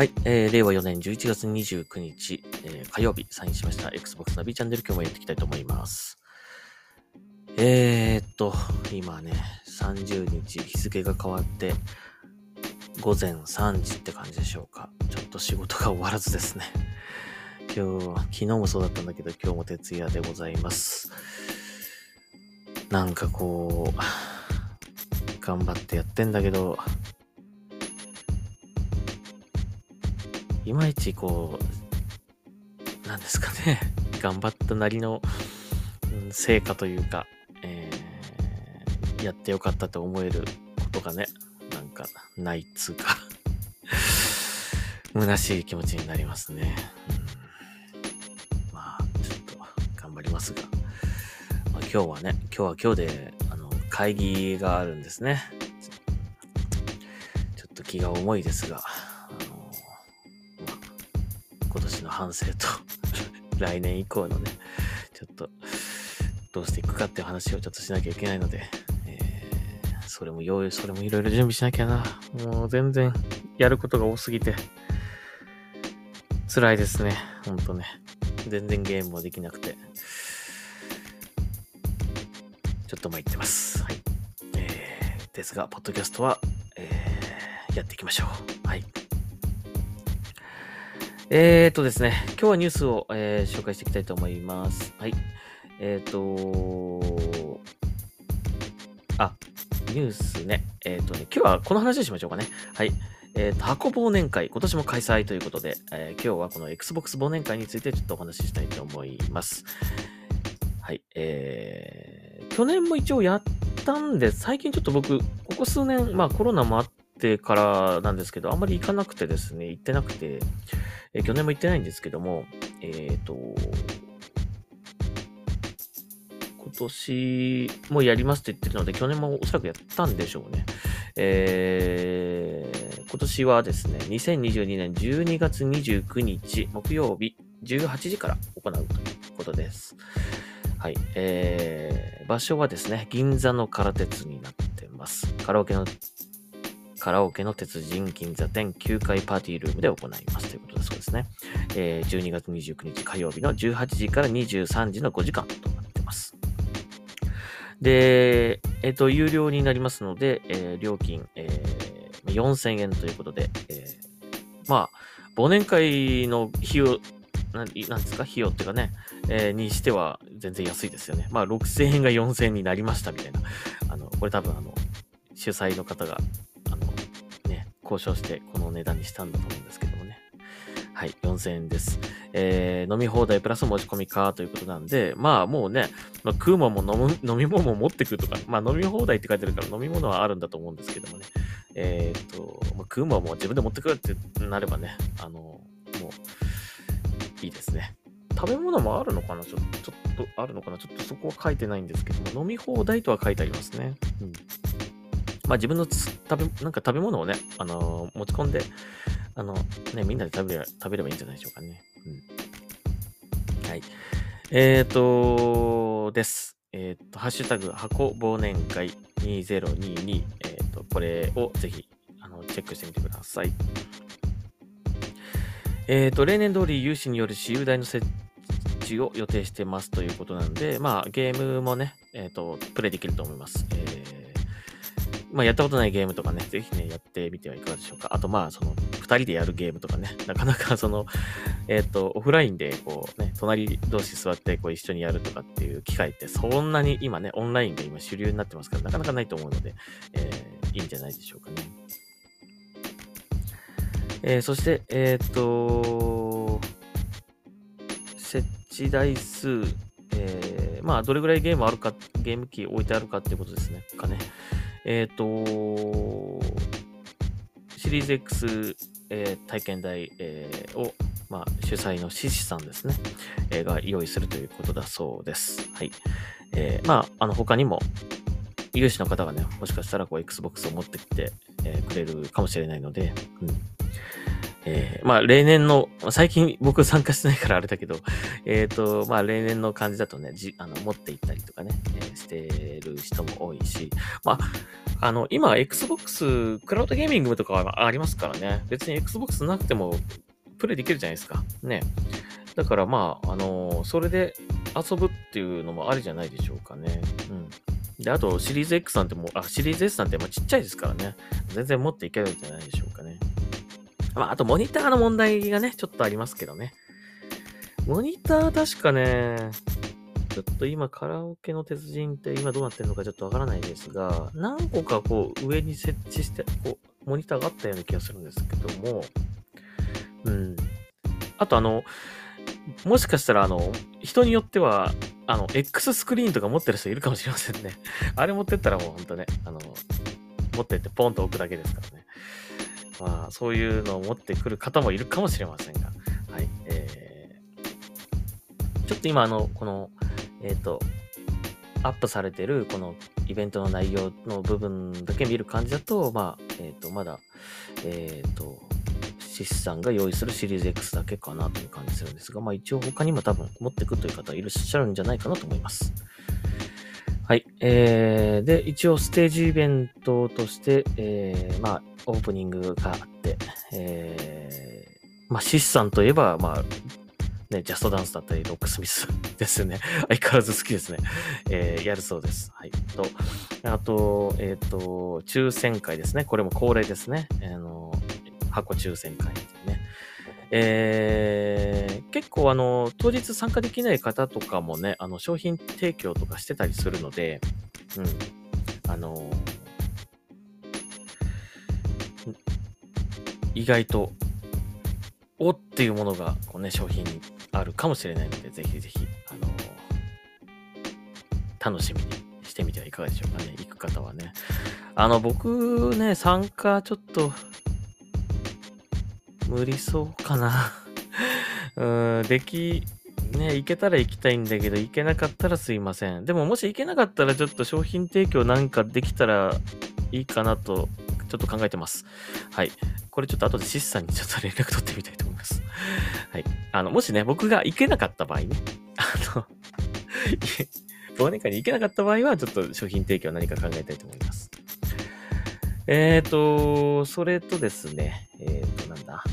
はい、えー、令和4年11月29日、えー火曜日、サインしました Xbox ナビチャンネル今日もやっていきたいと思います。えーっと、今ね、30日、日付が変わって、午前3時って感じでしょうか。ちょっと仕事が終わらずですね。今日、昨日もそうだったんだけど、今日も徹夜でございます。なんかこう、頑張ってやってんだけど、いまいちこう、なんですかね、頑張ったなりの、成果というか、えーやってよかったと思えることがね、なんかないっつうか、虚しい気持ちになりますね。うん。まあ、ちょっと頑張りますが、まあ、今日はね、今日は今日で、あの、会議があるんですね。ちょっと気が重いですが、反省と、来年以降のね、ちょっと、どうしていくかっていう話をちょっとしなきゃいけないので、えーそれも用意、それもいろいろ準備しなきゃな。もう全然やることが多すぎて、辛いですね。ほんとね。全然ゲームもできなくて、ちょっと参ってます。はい。えー、ですが、ポッドキャストは、えー、やっていきましょう。はい。えーとですね、今日はニュースを、えー紹介していきたいと思います。はい。えーとあ、ニュースね。えーとね、今日はこの話をしましょうかね。はい。えーと、箱忘年会、今年も開催ということで、えー今日はこの Xbox 忘年会についてちょっとお話ししたいと思います。はい。えー、去年も一応やったんで、最近ちょっと僕、ここ数年、まあコロナもあってからなんですけど、あんまり行かなくてですね、行ってなくて、え去年も行ってないんですけども、えっ、と、今年もやりますって言ってるので、去年もおそらくやったんでしょうね。えー今年はですね、2022年12月29日木曜日18時から行うということです。はい。えー、場所はですね、銀座の空鉄になってます。カラオケの、カラオケの鉄人銀座店9階パーティールームで行いますということだそうですね。えー12月29日火曜日の18時から23時の5時間となってます。で、えっ、と、有料になりますので、えー料金、えー4000円ということで、えーまあ、忘年会の費用、なんなんですか？費用っていうかね、えーにしては全然安いですよね。まあ、6000円が4000円になりましたみたいな。あの、これ多分、あの、主催の方が、交渉してこの値段にしたんだと思うんですけどもね。はい、4000円です。えー飲み放題プラス持ち込みかということなんで、まあもうね、まあ、食うもんも飲む 飲み物も持ってくるとか、まあ飲み放題って書いてるから飲み物はあるんだと思うんですけどもね。えっ、と、まあ、食うもんも自分で持ってくるってなればね、あの、もう、いいですね。食べ物もあるのかな？ちょちょっとあるのかな？ちょっとそこは書いてないんですけども、飲み放題とは書いてありますね。うん。まあ自分の食べ、なんか食べ物をね、あのー持ち込んで、あの、ね、みんなで食べれ食べればいいんじゃないでしょうかね。うん。はい。えっ、とです。えっ、と、ハッシュタグ、箱忘年会2022、えっ、と、これをぜひ、あの、チェックしてみてください。えっ、と、例年通り有志による私有台の設置を予定してますということなんで、まあ、ゲームもね、えっ、と、プレイできると思います。えーまあ、やったことないゲームとかね、ぜひね、やってみてはいかがでしょうか。あと、まあ、その、二人でやるゲームとかね、なかなかその、えっ、と、オフラインで、こうね、隣同士座って、こう、一緒にやるとかっていう機会って、そんなに今ね、オンラインが今主流になってますから、なかなかないと思うので、えーいいんじゃないでしょうかね。えーそして、えっ、と、設置台数、えーまあ、どれぐらいゲームあるか、ゲーム機置いてあるかっていうことですね。かね。えっ、と、シリーズ X、えー体験台、えーを、まあ、主催の獅子さんですね、えーが用意するということだそうです。はい。えーまあ、あの、他にも、有志の方がね、もしかしたらこう、Xbox を持ってきて、えくれるかもしれないので、うん。えー、まあ、例年の、最近僕参加してないからあれだけど、えっ、ー、と、まあ、例年の感じだとね、じあの持って行ったりとかね、えー、してる人も多いし、まあ、あの、今、Xbox、クラウドゲーミングとかはありますからね、別に Xbox なくても、プレイできるじゃないですか。ね。だからまあ、あのそれで遊ぶっていうのもありじゃないでしょうかね。うん。で、あと、シリーズ X なんてもあ、シリーズ S なんてまあちっちゃいですからね。全然持っていけるんじゃないでしょうかね。まあ、あと、モニターの問題がね、ちょっとありますけどね。モニター確かね、ちょっと今カラオケの鉄人って今どうなってるのかちょっとわからないですが、何個かこう上に設置して、こう、モニターがあったような気がするんですけども、うん。あとあの、もしかしたらあの、人によっては、あの、X スクリーンとか持ってる人いるかもしれませんね。あれ持ってったらもうほんとね、あの、持ってってポンと置くだけですからね。まあ、そういうのを持ってくる方もいるかもしれませんが、はい。えー、ちょっと今、あの、この、えっ、ー、と、アップされてる、このイベントの内容の部分だけ見る感じだと、まあ、えっ、ー、と、まだ、えっ、と、シスさんが用意するシリーズ X だけかなという感じするんですが、まあ一応他にも多分持ってくという方いらっしゃるんじゃないかなと思います。はい。えー、で、一応ステージイベントとして、えー、まあ、オープニングがあって、えー、まあ、シスさんといえば、まあ、ね、ジャストダンスだったり、ロックスミスですね。相変わらず好きですね。えー、やるそうです。はい。と、あと、えっ、ー、と、抽選会ですね。これも恒例ですね。あの、箱抽選会ですね。えー、結構あの、当日参加できない方とかもね、あの、商品提供とかしてたりするので、うん、あの、意外と、おっていうものが、こうね、商品にあるかもしれないので、ぜひぜひ、あの、楽しみにしてみてはいかがでしょうかね。行く方はね。あの、僕ね、参加ちょっと無理そうかな。うん、でき、ね、行けたら行きたいんだけど、行けなかったらすいません。でももし行けなかったらちょっと商品提供なんかできたらいいかなと、ちょっと考えてます。はい。これちょっと後でシスさんにちょっと連絡取ってみたいと思います。はい。あの、もしね、僕が行けなかった場合ね、あの、忘年会に行けなかった場合は、ちょっと商品提供何か考えたいと思います。えっ、ー、と、それとですね、えっ、ー、と、なんだ？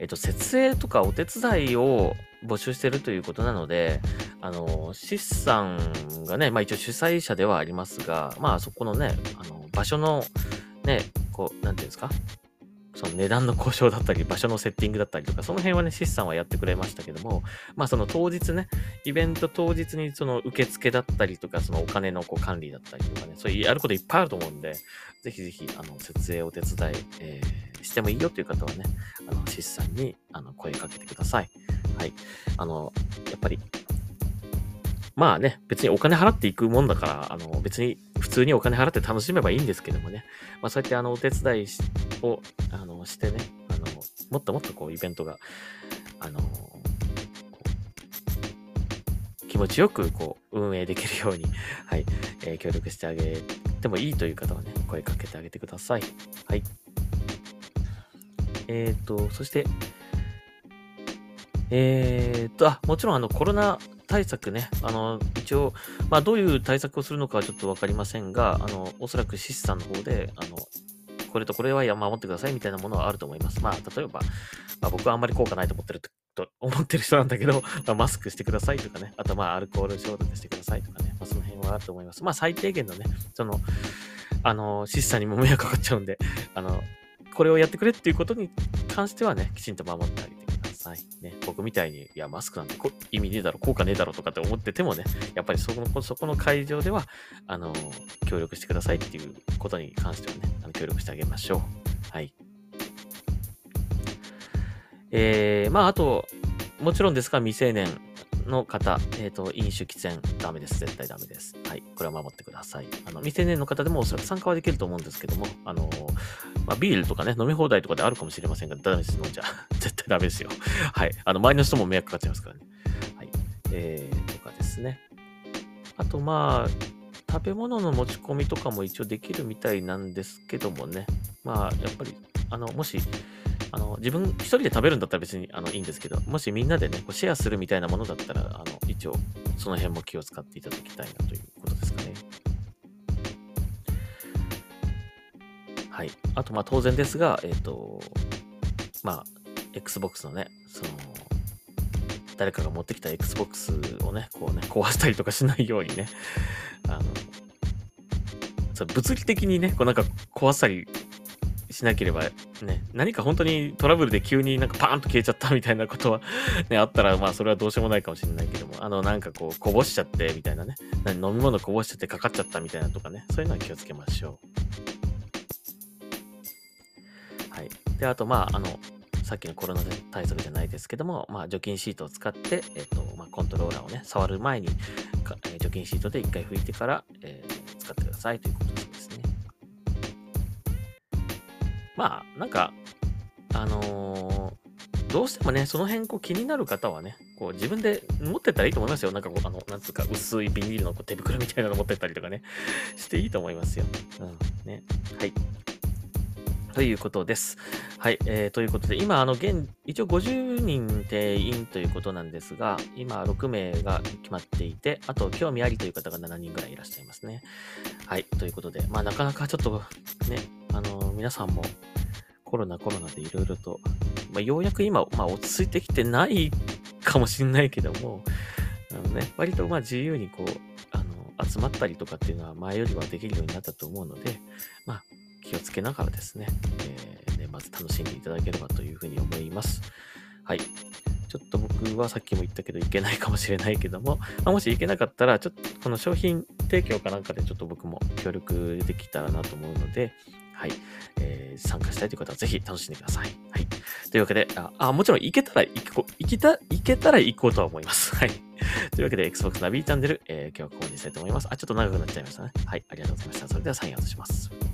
えっと、設営とかお手伝いを募集してるということなので、あの、シスさんがね、まあ一応主催者ではありますが、まあそこのね、あの、場所のね、こう、なんていうんですか、その値段の交渉だったり、場所のセッティングだったりとか、その辺はね、シスさんはやってくれましたけども、まあその当日ね、イベント当日にその受付だったりとか、そのお金のこう管理だったりとかね、そういうやることいっぱいあると思うんで、ぜひぜひ、あの、設営お手伝い、えーしてもいいよという方はね、あの、シスさんに、あの、声かけてください。はい。あの、やっぱり、まあね、別にお金払っていくもんだから、あの、別に普通にお金払って楽しめばいいんですけどもね、まあそうやってあの、お手伝いを、あの、してね、あの、もっともっとこう、イベントが、あの、気持ちよくこう運営できるように、はい、えー、協力してあげてもいいという方はね、声かけてあげてください。はい。えっ、ー、と、そして、えっ、ー、と、あ、もちろんあのコロナ対策ね、あの、一応、まあどういう対策をするのかはちょっとわかりませんが、あの、おそらくシスさんの方で、あの、これとこれは守ってくださいみたいなものはあると思います。まあ、例えば、まあ、僕はあんまり効果ないと思ってると思ってる人なんだけど、まあ、マスクしてくださいとかね、あとまあアルコール消毒してくださいとかね、まあ、その辺はあると思います。まあ最低限のね、その、あの、シスさんにも迷惑かかっちゃうんで、あの、これをやってくれっていうことに関してはね、きちんと守ってあげてはい。ね、僕みたいに、いや、マスクなんて意味ねえだろ、効果ねえだろとかって思っててもね、やっぱりそこのそこの会場では、あの、協力してくださいっていうことに関してはね、あの協力してあげましょう。はい。えー、まあ、あと、もちろんですが、未成年の方、えっ、ー、と、飲酒喫煙ダメです。絶対ダメです。はい。これは守ってください。あの、未成年の方でもおそらく参加はできると思うんですけども、あのまあ、ビールとかね、飲み放題とかであるかもしれませんが、ダメです。飲んじゃ。絶対ダメですよ。はい。あの、周りの人も迷惑かかっちゃいますからね。はい。えー、とかですね。あと、まあ、食べ物の持ち込みとかも一応できるみたいなんですけどもね。まあ、やっぱり、あの、もし、あの、自分一人で食べるんだったら別にあのいいんですけど、もしみんなでね、こうシェアするみたいなものだったら、あの、一応、その辺も気を使っていただきたいなということですかね。はい。あと、まあ当然ですが、えっ、と、まあ、Xbox のね、その、誰かが持ってきた Xbox をね、こうね、壊したりとかしないようにね、あの、そ物理的にね、こうなんか壊したりしなければ、ね、何か本当にトラブルで急になんかパーンと消えちゃったみたいなことは ね、あったら、まあそれはどうしようもないかもしれないけども、あの、なんかこう、こぼしちゃってみたいなね、飲み物こぼしちゃってかかっちゃったみたいなとかね、そういうのは気をつけましょう。はい。で、あと、まあ、あの、さっきのコロナ対策じゃないですけども、まあ、除菌シートを使って、えっ、と、まあ、コントローラーをね、触る前に、え除菌シートで一回拭いてから、えー、使ってくださいということまあ、なんか、あのー、どうしてもね、その辺こう気になる方はね、こう自分で持ってったらいいと思いますよ。なんかこう、あの、なんつうか、薄いビニールのこう手袋みたいなの持ってったりとかね、していいと思いますよ。うん、ね。はい。ということです。はい。えー、ということで、今、あの、現、一応50人定員ということなんですが、今、6名が決まっていて、あと、興味ありという方が7人ぐらいいらっしゃいますね。はい。ということで、まあ、なかなかちょっと、ね、あの、皆さんも、コロナコロナでいろいろと、まあ、ようやく今、まあ、落ち着いてきてないかもしれないけども、あのね、割とまあ自由にこう、あの、集まったりとかっていうのは前よりはできるようになったと思うので、まあ、気をつけながらですね、えー、年末楽しんでいただければというふうに思います。はい。ちょっと僕はさっきも言ったけどいけないかもしれないけども、まあ、もしいけなかったら、ちょっとこの商品提供かなんかでちょっと僕も協力できたらなと思うので、はい。えー、参加したいという方はぜひ楽しんでください。はい。というわけで、あ、あもちろん行けたら行こう、行けた、行けたら行こうとは思います。はい。というわけで、Xbox ナビチャンネル、えー、今日はここにしたいと思います。あ、ちょっと長くなっちゃいましたね。はい。ありがとうございました。それではサインアウトします。